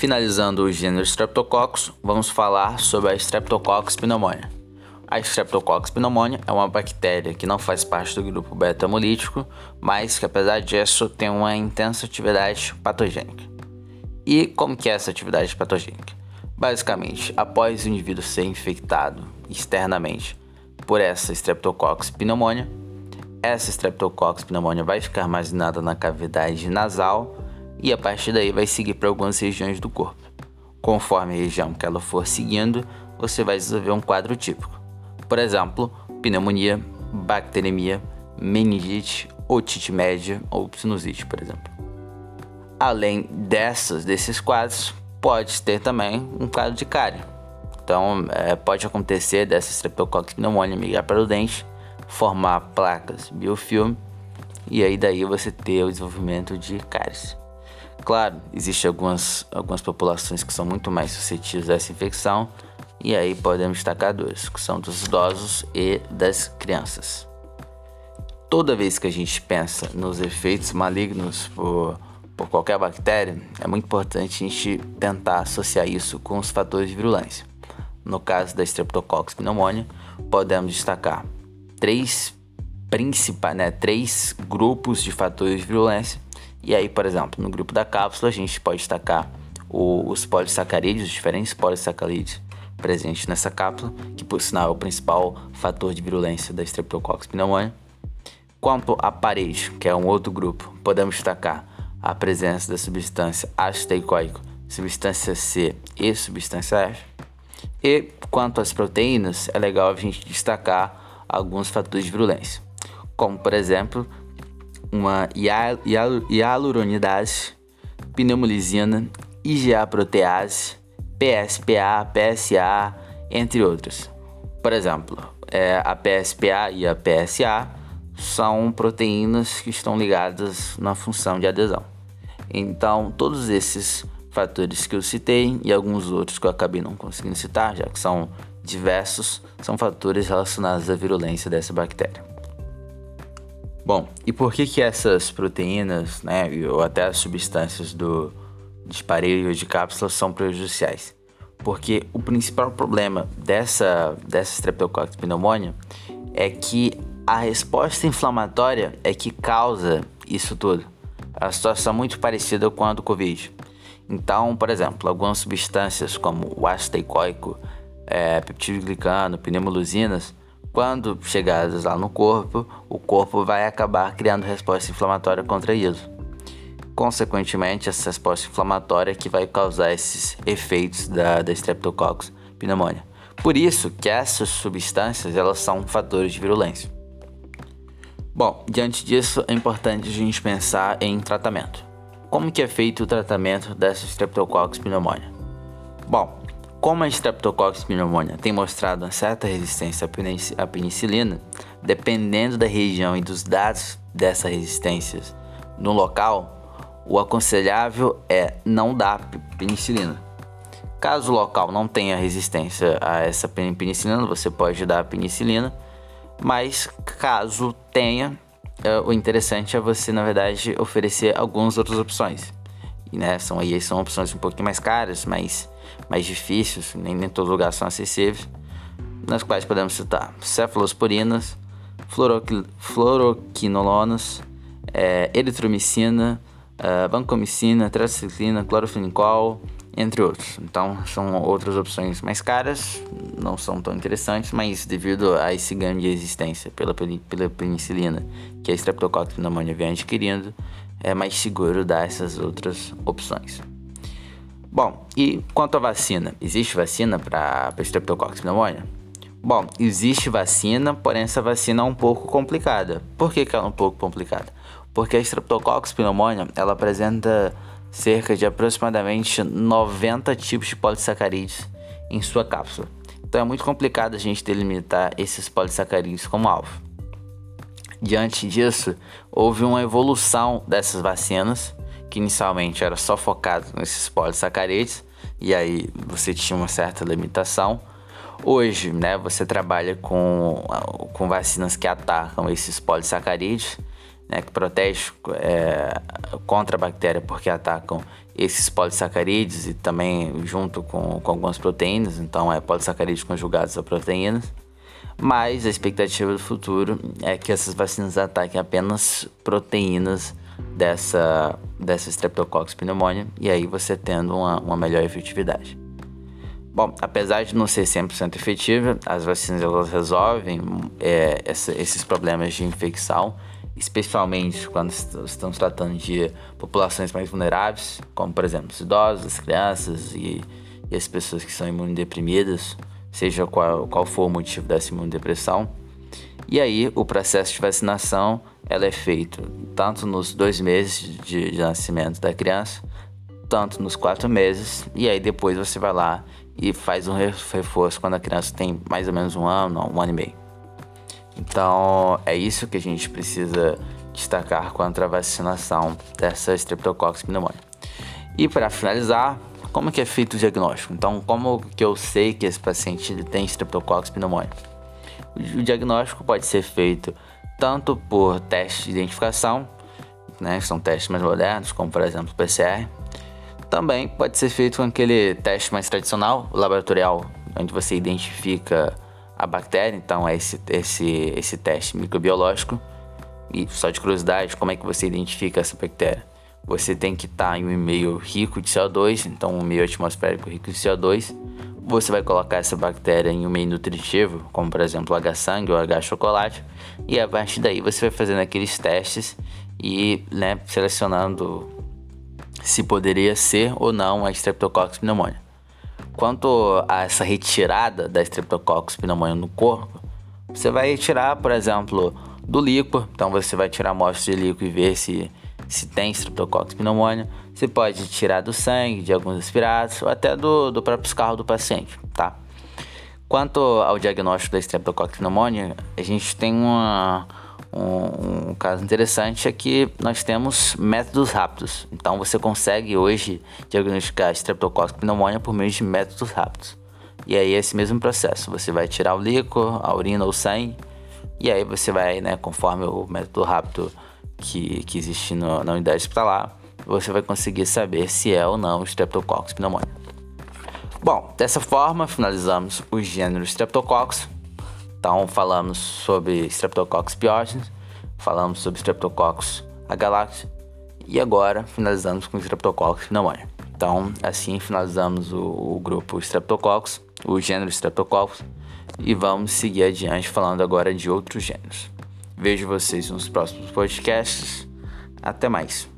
finalizando o gênero Streptococcus, vamos falar sobre a Streptococcus pneumoniae. A Streptococcus pneumoniae é uma bactéria que não faz parte do grupo beta-hemolítico, mas que apesar disso tem uma intensa atividade patogênica. E como que é essa atividade patogênica? Basicamente, após o indivíduo ser infectado externamente por essa Streptococcus pneumoniae, essa Streptococcus pneumoniae vai ficar armazenada na cavidade nasal e a partir daí vai seguir para algumas regiões do corpo. Conforme a região que ela for seguindo, você vai desenvolver um quadro típico. Por exemplo, pneumonia, bacteremia, meningite, otite média ou sinusite, por exemplo. Além dessas, desses quadros, pode ter também um quadro de cárie. Então, é, pode acontecer dessa Streptococcus pneumoniae migrar para o dente, formar placas biofilme e aí daí você ter o desenvolvimento de cáries. Claro, existem algumas, algumas populações que são muito mais suscetíveis a essa infecção, e aí podemos destacar duas, que são dos idosos e das crianças. Toda vez que a gente pensa nos efeitos malignos por, por qualquer bactéria, é muito importante a gente tentar associar isso com os fatores de virulência. No caso da Streptococcus pneumoniae, podemos destacar três principais, né, três grupos de fatores de virulência e aí, por exemplo, no grupo da cápsula, a gente pode destacar os polissacarídeos, os diferentes polissacarídeos presentes nessa cápsula, que por sinal é o principal fator de virulência da Streptococcus pneumoniae. Quanto à parede, que é um outro grupo, podemos destacar a presença da substância ácido teicoico, substância C e substância F. E quanto às proteínas, é legal a gente destacar alguns fatores de virulência, como por exemplo uma hialuronidase, pneumolizina, IgA protease, PSPA, PSA, entre outros. Por exemplo, é, a PSPA e a PSA são proteínas que estão ligadas na função de adesão. Então, todos esses fatores que eu citei e alguns outros que eu acabei não conseguindo citar, já que são diversos, são fatores relacionados à virulência dessa bactéria. Bom, e por que que essas proteínas, né, ou até as substâncias do dispareio de cápsulas são prejudiciais? Porque o principal problema dessa, dessa Streptococcus pneumoniae é que a resposta inflamatória é que causa isso tudo. É uma situação muito parecida com a do Covid. Então, por exemplo, algumas substâncias como o ácido teicoico, é, peptidoglicano, pneumoluzinas, quando chegadas lá no corpo, o corpo vai acabar criando resposta inflamatória contra isso. Consequentemente, essa resposta inflamatória que vai causar esses efeitos da, da Streptococcus pneumoniae. Por isso que essas substâncias elas são fatores de virulência. Bom, diante disso é importante a gente pensar em tratamento. Como que é feito o tratamento dessa Streptococcus pneumoniae? Bom, como a Streptococcus pneumoniae tem mostrado uma certa resistência à penicilina, dependendo da região e dos dados dessa resistência no local, o aconselhável é não dar penicilina. Caso o local não tenha resistência a essa penicilina, você pode dar penicilina, mas caso tenha, é, o interessante é você, na verdade, oferecer algumas outras opções. Né, são aí são opções um pouquinho mais caras, mas mais difíceis, nem, todos os lugares são acessíveis, nas quais podemos citar cefalosporinas, fluoroquinolonas, é, eritromicina, é, vancomicina, tetraciclina, clorofenicol, entre outros. Então, são outras opções mais caras, não são tão interessantes, mas devido a esse ganho de resistência pela, pela penicilina que a Streptococcus pneumoniae vem adquirindo, é mais seguro dar essas outras opções. Bom, e quanto à vacina? Existe vacina para Streptococcus pneumoniae? Bom, existe vacina, porém essa vacina é um pouco complicada. Por que, que ela é um pouco complicada? Porque a Streptococcus pneumoniae, ela apresenta cerca de aproximadamente 90 tipos de polissacarídeos em sua cápsula. Então é muito complicado a gente delimitar esses polissacarídeos como alvo. Diante disso, houve uma evolução dessas vacinas, que inicialmente era só focado nesses polissacarídeos, e aí você tinha uma certa limitação. Hoje, né, você trabalha com, com vacinas que atacam esses polissacarídeos, né, que protege é, contra a bactéria porque atacam esses polissacarídeos e também junto com, com algumas proteínas, então é polissacarídeos conjugados a proteínas. Mas a expectativa do futuro é que essas vacinas ataquem apenas proteínas dessa, dessa Streptococcus pneumonia e aí você tendo uma, uma melhor efetividade. Bom, apesar de não ser 100% efetiva, as vacinas elas resolvem é, essa, esses problemas de infecção, especialmente quando estamos tratando de populações mais vulneráveis, como por exemplo os idosos, as crianças e, e as pessoas que são imunodeprimidas, seja qual, qual for o motivo dessa imunodepressão. E aí o processo de vacinação ela é feito tanto nos dois meses de, de nascimento da criança, tanto nos quatro meses, e aí depois você vai lá e faz um reforço quando a criança tem mais ou menos um ano, um ano e meio. Então é isso que a gente precisa destacar contra a vacinação dessa Streptococcus pneumoniae. E para finalizar, como que é feito o diagnóstico? Então, como que eu sei que esse paciente tem Streptococcus pneumoniae? O diagnóstico pode ser feito tanto por teste de identificação, né, que são testes mais modernos, como por exemplo o PCR. Também pode ser feito com aquele teste mais tradicional, laboratorial, onde você identifica a bactéria, então é esse, esse, esse teste microbiológico. E só de curiosidade, como é que você identifica essa bactéria? Você tem que estar em um meio rico de CO2, então um meio atmosférico rico de CO2. Você vai colocar essa bactéria em um meio nutritivo, como por exemplo H-sangue ou H-chocolate, e a partir daí você vai fazendo aqueles testes e né, selecionando se poderia ser ou não a Streptococcus pneumoniae. Quanto a essa retirada da Streptococcus pneumoniae no corpo, você vai tirar, por exemplo, do líquor, então você vai tirar amostras de líquor e ver se se tem Streptococcus pneumoniae. Você pode tirar do sangue, de alguns aspirados ou até do, do próprio escarro do paciente, tá? Quanto ao diagnóstico da Streptococcus pneumoniae, a gente tem uma, um, um, caso interessante é que nós temos métodos rápidos. Então você consegue hoje diagnosticar Streptococcus pneumoniae por meio de métodos rápidos. E aí é esse mesmo processo, você vai tirar o líquido, a urina ou sangue, e aí você vai, né, conforme o método rápido que, que existe no, na unidade hospitalar, você vai conseguir saber se é ou não Streptococcus pneumoniae. Bom, dessa forma finalizamos os gêneros Streptococcus. Então falamos sobre Streptococcus pyogenes, falamos sobre Streptococcus agalactis e agora finalizamos com Streptococcus pneumoniae. Então assim finalizamos o, o grupo Streptococcus, o gênero Streptococcus e vamos seguir adiante falando agora de outros gêneros. Vejo vocês nos próximos podcasts. Até mais.